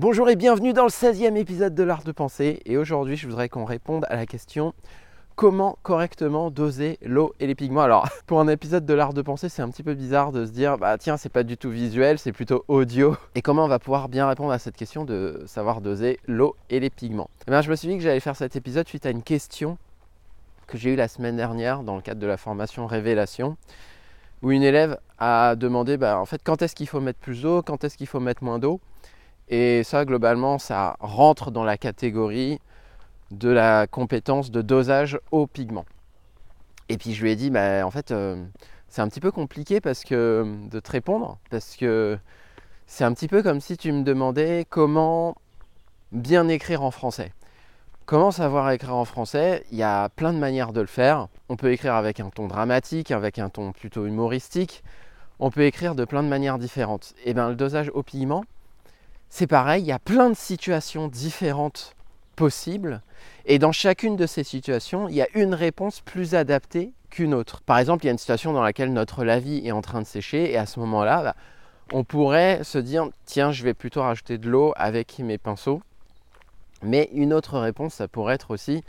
Bonjour et bienvenue dans le 16e épisode de l'art de penser. Et aujourd'hui, je voudrais qu'on réponde à la question comment correctement doser l'eau et les pigments? Alors, pour un épisode de l'art de penser, c'est un petit peu bizarre de se dire bah tiens, c'est pas du tout visuel, c'est plutôt audio. Et comment on va pouvoir bien répondre à cette question de savoir doser l'eau et les pigments? Eh bien, je me suis dit que j'allais faire cet épisode suite à une question que j'ai eue la semaine dernière dans le cadre de la formation Révélation où une élève a demandé bah, en fait quand est-ce qu'il faut mettre plus d'eau, quand est-ce qu'il faut mettre moins d'eau? Et ça, globalement, ça rentre dans la catégorie de la compétence de dosage au pigment. Et puis je lui ai dit, bah, en fait, euh, c'est un petit peu compliqué parce que, de te répondre, parce que c'est un petit peu comme si tu me demandais comment bien écrire en français. Comment savoir écrire en français? Il y a plein de manières de le faire. On peut écrire avec un ton dramatique, avec un ton plutôt humoristique. On peut écrire de plein de manières différentes. Et bien le dosage au pigment, c'est pareil, il y a plein de situations différentes possibles. Et dans chacune de ces situations, il y a une réponse plus adaptée qu'une autre. Par exemple, il y a une situation dans laquelle notre lavis est en train de sécher et à ce moment-là, bah, on pourrait se dire tiens, je vais plutôt rajouter de l'eau avec mes pinceaux. Mais une autre réponse, ça pourrait être aussi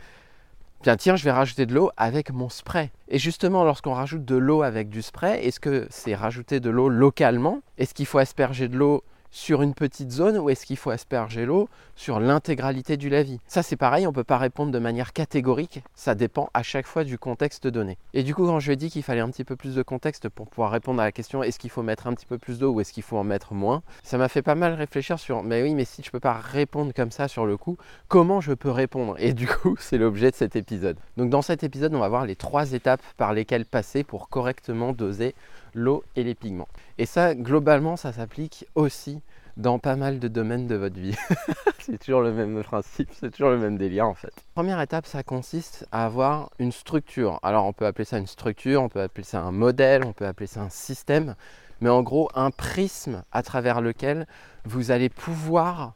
Tiens, tiens, je vais rajouter de l'eau avec mon spray. Et justement, lorsqu'on rajoute de l'eau avec du spray, est-ce que c'est rajouter de l'eau localement? Est-ce qu'il faut asperger de l'eau sur une petite zone ou est-ce qu'il faut asperger l'eau sur l'intégralité du lavis Ça c'est pareil, on ne peut pas répondre de manière catégorique, ça dépend à chaque fois du contexte donné. Et du coup quand je dit qu'il fallait un petit peu plus de contexte pour pouvoir répondre à la question est-ce qu'il faut mettre un petit peu plus d'eau ou est-ce qu'il faut en mettre moins, ça m'a fait pas mal réfléchir sur mais oui mais si je peux pas répondre comme ça sur le coup, comment je peux répondre? Et du coup c'est l'objet de cet épisode. Donc dans cet épisode on va voir les trois étapes par lesquelles passer pour correctement doser l'eau et les pigments. Et ça, globalement, ça s'applique aussi dans pas mal de domaines de votre vie. c'est toujours le même principe, c'est toujours le même délire en fait. Première étape, ça consiste à avoir une structure. Alors on peut appeler ça une structure, on peut appeler ça un modèle, on peut appeler ça un système, mais en gros un prisme à travers lequel vous allez pouvoir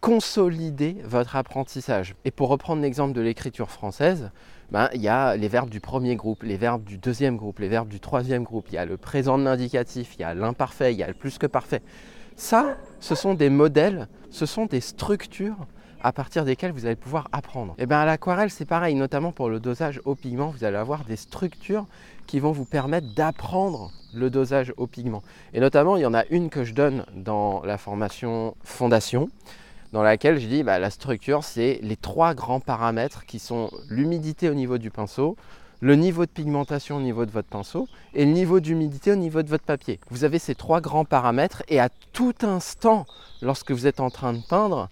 consolider votre apprentissage. Et pour reprendre l'exemple de l'écriture française, ben, il y a les verbes du premier groupe, les verbes du deuxième groupe, les verbes du troisième groupe, il y a le présent de l'indicatif, il y a l'imparfait, il y a le plus que parfait. Ça, ce sont des modèles, ce sont des structures à partir desquelles vous allez pouvoir apprendre. Et eh bien à l'aquarelle, c'est pareil, notamment pour le dosage au pigment, vous allez avoir des structures qui vont vous permettre d'apprendre le dosage au pigment. Et notamment, il y en a une que je donne dans la formation fondation dans laquelle je dis bah, la structure, c'est les trois grands paramètres qui sont l'humidité au niveau du pinceau, le niveau de pigmentation au niveau de votre pinceau et le niveau d'humidité au niveau de votre papier. Vous avez ces trois grands paramètres et à tout instant, lorsque vous êtes en train de peindre,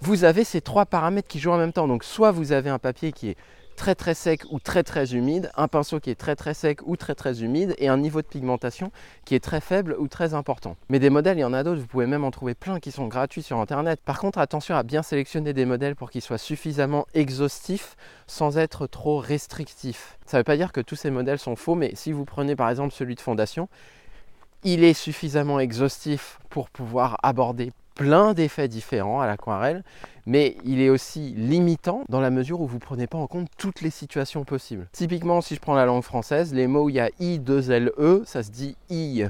vous avez ces trois paramètres qui jouent en même temps. Donc soit vous avez un papier qui est très très sec ou très très humide, un pinceau qui est très très sec ou très très humide et un niveau de pigmentation qui est très faible ou très important. Mais des modèles, il y en a d'autres, vous pouvez même en trouver plein qui sont gratuits sur internet. Par contre, attention à bien sélectionner des modèles pour qu'ils soient suffisamment exhaustifs sans être trop restrictifs. Ça ne veut pas dire que tous ces modèles sont faux, mais si vous prenez par exemple celui de fondation, il est suffisamment exhaustif pour pouvoir aborder plein d'effets différents à l'aquarelle, mais il est aussi limitant dans la mesure où vous ne prenez pas en compte toutes les situations possibles. Typiquement, si je prends la langue française, les mots où il y a i, 2 l, e, ça se dit i,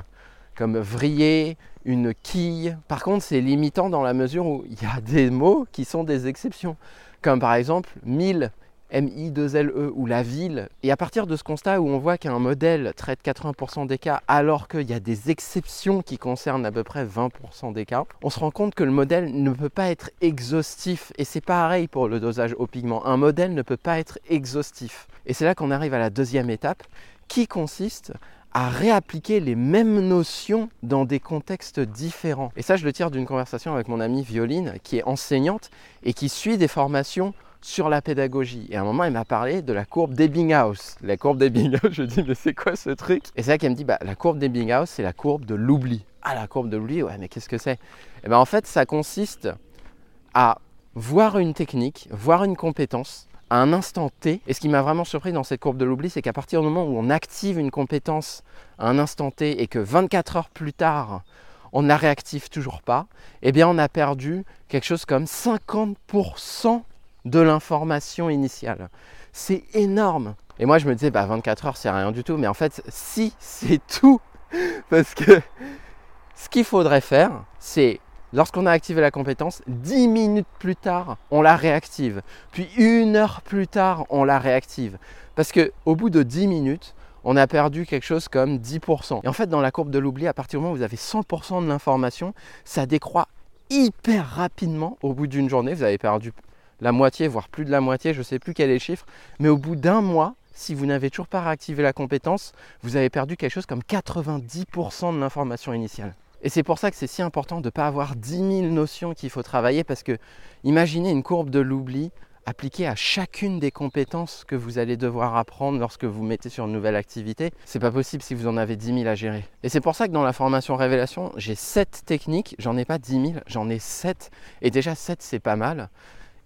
comme vriller, une quille. Par contre, c'est limitant dans la mesure où il y a des mots qui sont des exceptions, comme par exemple mille MI2LE ou la ville. Et à partir de ce constat où on voit qu'un modèle traite 80% des cas alors qu'il y a des exceptions qui concernent à peu près 20% des cas, on se rend compte que le modèle ne peut pas être exhaustif. Et c'est pareil pour le dosage au pigment. Un modèle ne peut pas être exhaustif. Et c'est là qu'on arrive à la deuxième étape qui consiste à réappliquer les mêmes notions dans des contextes différents. Et ça, je le tire d'une conversation avec mon amie Violine, qui est enseignante et qui suit des formations sur la pédagogie. Et à un moment, elle m'a parlé de la courbe d'Ebbinghaus. La courbe d'Ebbinghaus, je dis, mais c'est quoi ce truc? Et c'est là qu'elle me dit, bah, la courbe d'Ebbinghaus, c'est la courbe de l'oubli. Ah, la courbe de l'oubli, ouais, mais qu'est-ce que c'est? Et eh bien en fait, ça consiste à voir une technique, voir une compétence à un instant T. Et ce qui m'a vraiment surpris dans cette courbe de l'oubli, c'est qu'à partir du moment où on active une compétence à un instant T et que 24 heures plus tard, on ne la réactive toujours pas, eh bien on a perdu quelque chose comme 50% de l'information initiale. C'est énorme. Et moi, je me disais, bah, 24 heures, c'est rien du tout. Mais en fait, si, c'est tout. Parce que ce qu'il faudrait faire, c'est Lorsqu'on a activé la compétence, 10 minutes plus tard, on la réactive. Puis une heure plus tard, on la réactive. Parce qu'au bout de 10 minutes, on a perdu quelque chose comme 10%. Et en fait, dans la courbe de l'oubli, à partir du moment où vous avez 100% de l'information, ça décroît hyper rapidement. Au bout d'une journée, vous avez perdu la moitié, voire plus de la moitié, je ne sais plus quel est le chiffre, mais au bout d'un mois, si vous n'avez toujours pas réactivé la compétence, vous avez perdu quelque chose comme 90% de l'information initiale. Et c'est pour ça que c'est si important de ne pas avoir 10 000 notions qu'il faut travailler, parce que imaginez une courbe de l'oubli appliquée à chacune des compétences que vous allez devoir apprendre lorsque vous mettez sur une nouvelle activité. C'est pas possible si vous en avez 10 000 à gérer. Et c'est pour ça que dans la formation révélation, j'ai 7 techniques, j'en ai pas 10 000, j'en ai 7. Et déjà 7 c'est pas mal.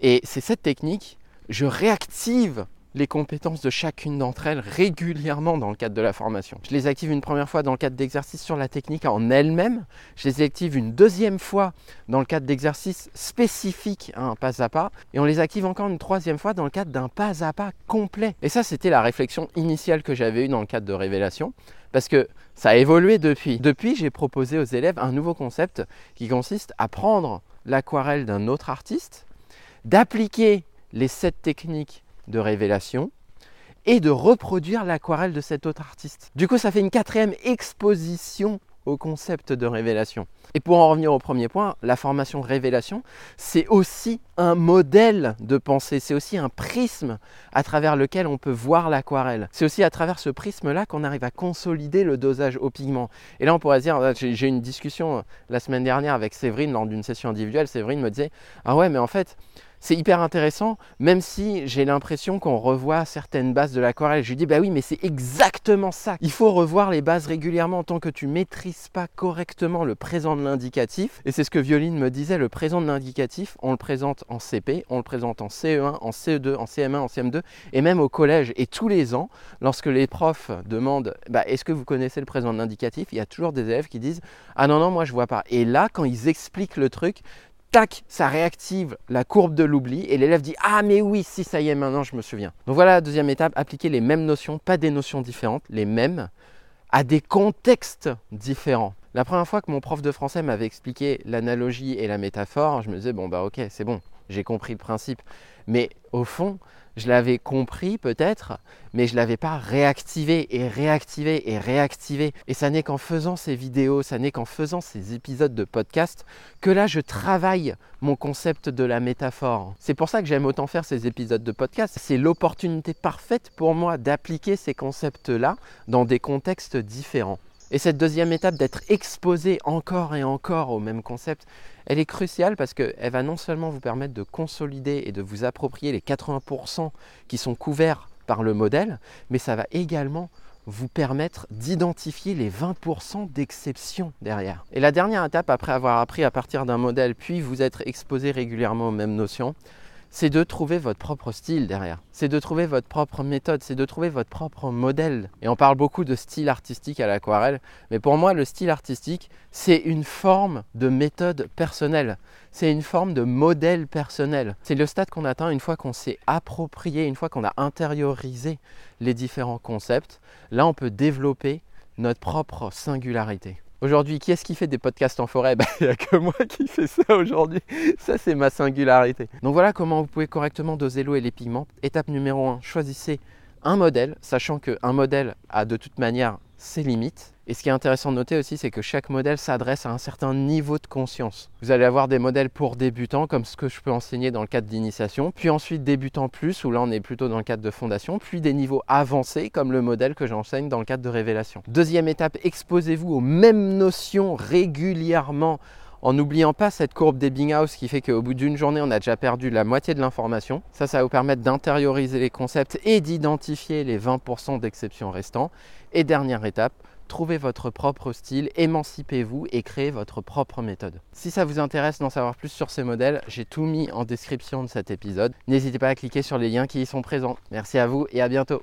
Et ces 7 techniques, je réactive les compétences de chacune d'entre elles régulièrement dans le cadre de la formation. Je les active une première fois dans le cadre d'exercices sur la technique en elle-même. Je les active une deuxième fois dans le cadre d'exercices spécifiques à un pas à pas. Et on les active encore une troisième fois dans le cadre d'un pas à pas complet. Et ça, c'était la réflexion initiale que j'avais eue dans le cadre de Révélation. Parce que ça a évolué depuis. Depuis, j'ai proposé aux élèves un nouveau concept qui consiste à prendre l'aquarelle d'un autre artiste, d'appliquer les sept techniques de révélation et de reproduire l'aquarelle de cet autre artiste. Du coup, ça fait une quatrième exposition au concept de révélation. Et pour en revenir au premier point, la formation révélation, c'est aussi un modèle de pensée, c'est aussi un prisme à travers lequel on peut voir l'aquarelle. C'est aussi à travers ce prisme-là qu'on arrive à consolider le dosage au pigment. Et là, on pourrait dire, j'ai eu une discussion la semaine dernière avec Séverine lors d'une session individuelle, Séverine me disait, ah ouais, mais en fait, c'est hyper intéressant, même si j'ai l'impression qu'on revoit certaines bases de l'aquarelle. Je lui dis, bah oui, mais c'est exactement ça. Il faut revoir les bases régulièrement tant que tu maîtrises pas correctement le présent de l'indicatif. Et c'est ce que Violine me disait, le présent de l'indicatif, on le présente en CP, on le présente en CE1, en CE2, en CM1, en CM2, et même au collège. Et tous les ans, lorsque les profs demandent, bah, est-ce que vous connaissez le présent de l'indicatif, il y a toujours des élèves qui disent, ah non, non, moi je vois pas. Et là, quand ils expliquent le truc, tac, ça réactive la courbe de l'oubli et l'élève dit Ah, mais oui, si ça y est, maintenant je me souviens. Donc voilà la deuxième étape appliquer les mêmes notions, pas des notions différentes, les mêmes, à des contextes différents. La première fois que mon prof de français m'avait expliqué l'analogie et la métaphore, je me disais Bon, bah ok, c'est bon, j'ai compris le principe. Mais au fond, je l'avais compris peut-être, mais je ne l'avais pas réactivé et réactivé et réactivé. Et ça n'est qu'en faisant ces vidéos, ça n'est qu'en faisant ces épisodes de podcast que là je travaille mon concept de la métaphore. C'est pour ça que j'aime autant faire ces épisodes de podcast. C'est l'opportunité parfaite pour moi d'appliquer ces concepts-là dans des contextes différents. Et cette deuxième étape d'être exposé encore et encore au même concept, elle est cruciale parce qu'elle va non seulement vous permettre de consolider et de vous approprier les 80% qui sont couverts par le modèle, mais ça va également vous permettre d'identifier les 20% d'exception derrière. Et la dernière étape, après avoir appris à partir d'un modèle, puis vous être exposé régulièrement aux mêmes notions, c'est de trouver votre propre style derrière. C'est de trouver votre propre méthode, c'est de trouver votre propre modèle. Et on parle beaucoup de style artistique à l'aquarelle, mais pour moi, le style artistique, c'est une forme de méthode personnelle. C'est une forme de modèle personnel. C'est le stade qu'on atteint une fois qu'on s'est approprié, une fois qu'on a intériorisé les différents concepts. Là, on peut développer notre propre singularité. Aujourd'hui, qui est-ce qui fait des podcasts en forêt? Ben, Il n'y a que moi qui fais ça aujourd'hui. Ça, c'est ma singularité. Donc voilà comment vous pouvez correctement doser l'eau et les pigments. Étape numéro 1, choisissez un modèle, sachant qu'un modèle a de toute manière ses limites. Et ce qui est intéressant de noter aussi, c'est que chaque modèle s'adresse à un certain niveau de conscience. Vous allez avoir des modèles pour débutants, comme ce que je peux enseigner dans le cadre d'initiation, puis ensuite débutants plus, où là on est plutôt dans le cadre de fondation, puis des niveaux avancés, comme le modèle que j'enseigne dans le cadre de révélation. Deuxième étape, exposez-vous aux mêmes notions régulièrement en n'oubliant pas cette courbe d'Ebbinghaus qui fait qu'au bout d'une journée, on a déjà perdu la moitié de l'information. Ça, ça va vous permettre d'intérioriser les concepts et d'identifier les 20% d'exceptions restants. Et dernière étape, trouvez votre propre style, émancipez-vous et créez votre propre méthode. Si ça vous intéresse d'en savoir plus sur ces modèles, j'ai tout mis en description de cet épisode. N'hésitez pas à cliquer sur les liens qui y sont présents. Merci à vous et à bientôt.